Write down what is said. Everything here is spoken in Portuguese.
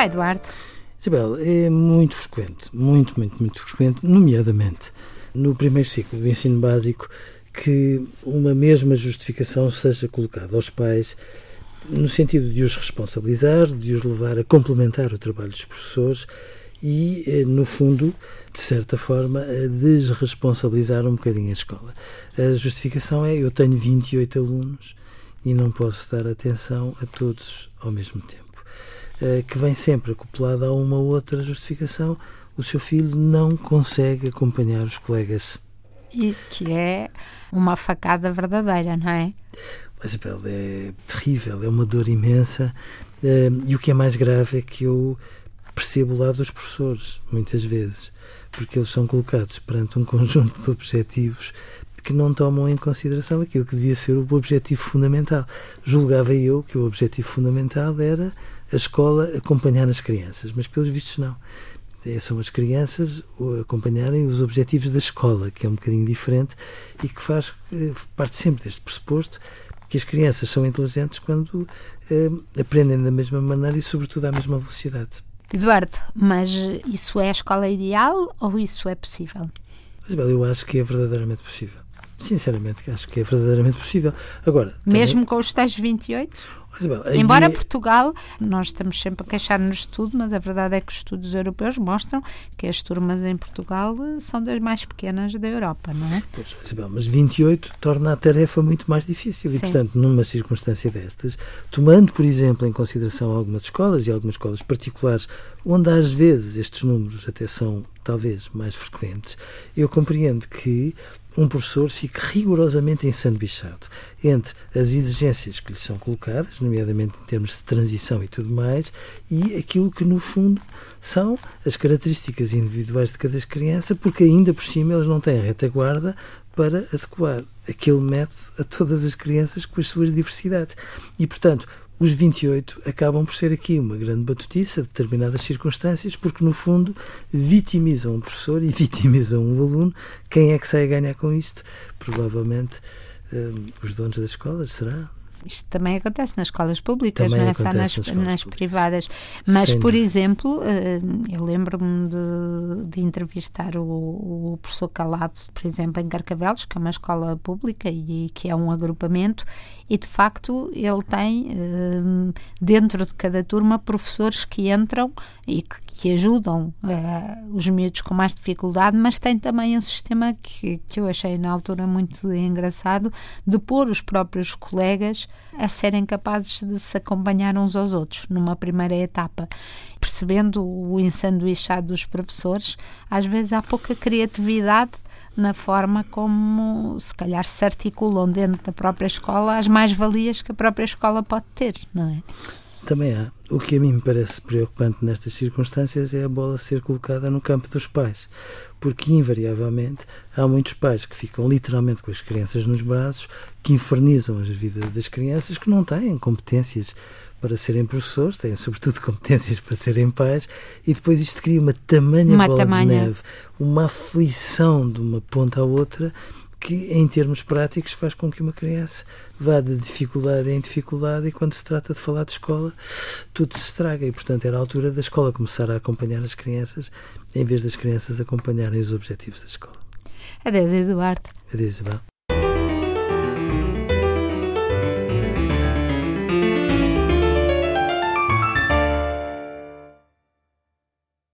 Será, Eduardo? Isabel, é muito frequente, muito, muito, muito frequente, nomeadamente no primeiro ciclo do ensino básico, que uma mesma justificação seja colocada aos pais no sentido de os responsabilizar, de os levar a complementar o trabalho dos professores e, eh, no fundo, de certa forma, a desresponsabilizar um bocadinho a escola. A justificação é: eu tenho 28 alunos e não posso dar atenção a todos ao mesmo tempo. Eh, que vem sempre acoplada a uma outra justificação: o seu filho não consegue acompanhar os colegas. E que é uma facada verdadeira, não é? Mas é terrível, é uma dor imensa. Eh, e o que é mais grave é que eu percebo o lado dos professores, muitas vezes, porque eles são colocados perante um conjunto de objetivos que não tomam em consideração aquilo que devia ser o objetivo fundamental. Julgava eu que o objetivo fundamental era a escola acompanhar as crianças, mas pelos vistos não. É, são as crianças acompanharem os objetivos da escola, que é um bocadinho diferente e que faz parte sempre deste pressuposto que as crianças são inteligentes quando eh, aprendem da mesma maneira e, sobretudo, à mesma velocidade. Eduardo, mas isso é a escola ideal ou isso é possível? Isabel, eu acho que é verdadeiramente possível. Sinceramente, acho que é verdadeiramente possível. Agora, Mesmo também... com os tais 28? Embora é... Portugal, nós estamos sempre a queixar-nos de tudo, mas a verdade é que os estudos europeus mostram que as turmas em Portugal são das mais pequenas da Europa, não é? Pois, Isabel, mas 28 torna a tarefa muito mais difícil Sim. e, portanto, numa circunstância destas, tomando, por exemplo, em consideração algumas escolas e algumas escolas particulares, onde às vezes estes números até são talvez mais frequentes, eu compreendo que um professor fique rigorosamente ensanduichado entre as exigências que lhe são colocadas, nomeadamente em termos de transição e tudo mais, e aquilo que, no fundo, são as características individuais de cada criança, porque ainda por cima eles não têm a retaguarda para adequar aquele método a todas as crianças com as suas diversidades. E, portanto, os 28 acabam por ser aqui uma grande batutiça de determinadas circunstâncias, porque no fundo vitimizam o professor e vitimizam o aluno. Quem é que sai a ganhar com isto? Provavelmente um, os donos das escolas, será? Isto também acontece nas escolas públicas, também não é só nas, nas, nas privadas. Mas, Sem por exemplo, eh, eu lembro-me de, de, entrevistar o, o, professor Calado, por exemplo, em Carcavelos, que é uma escola pública e que é um agrupamento, e de facto ele tem eh, dentro de cada turma professores que entram e que, que ajudam uh, os miúdos com mais dificuldade, mas tem também um sistema que, que eu achei na altura muito engraçado de pôr os próprios colegas a serem capazes de se acompanhar uns aos outros numa primeira etapa. Percebendo o ensanduichado dos professores, às vezes há pouca criatividade na forma como se calhar se articulam dentro da própria escola as mais-valias que a própria escola pode ter, não é? Também há. O que a mim me parece preocupante nestas circunstâncias é a bola ser colocada no campo dos pais, porque invariavelmente há muitos pais que ficam literalmente com as crianças nos braços, que infernizam as vidas das crianças, que não têm competências para serem professores, têm sobretudo competências para serem pais, e depois isto cria uma tamanha uma bola tamanha. de neve, uma aflição de uma ponta à outra, que em termos práticos faz com que uma criança vá de dificuldade em dificuldade e quando se trata de falar de escola tudo se estraga e portanto era a altura da escola começar a acompanhar as crianças em vez das crianças acompanharem os objetivos da escola. Adeus Eduardo. Adeus Isabel.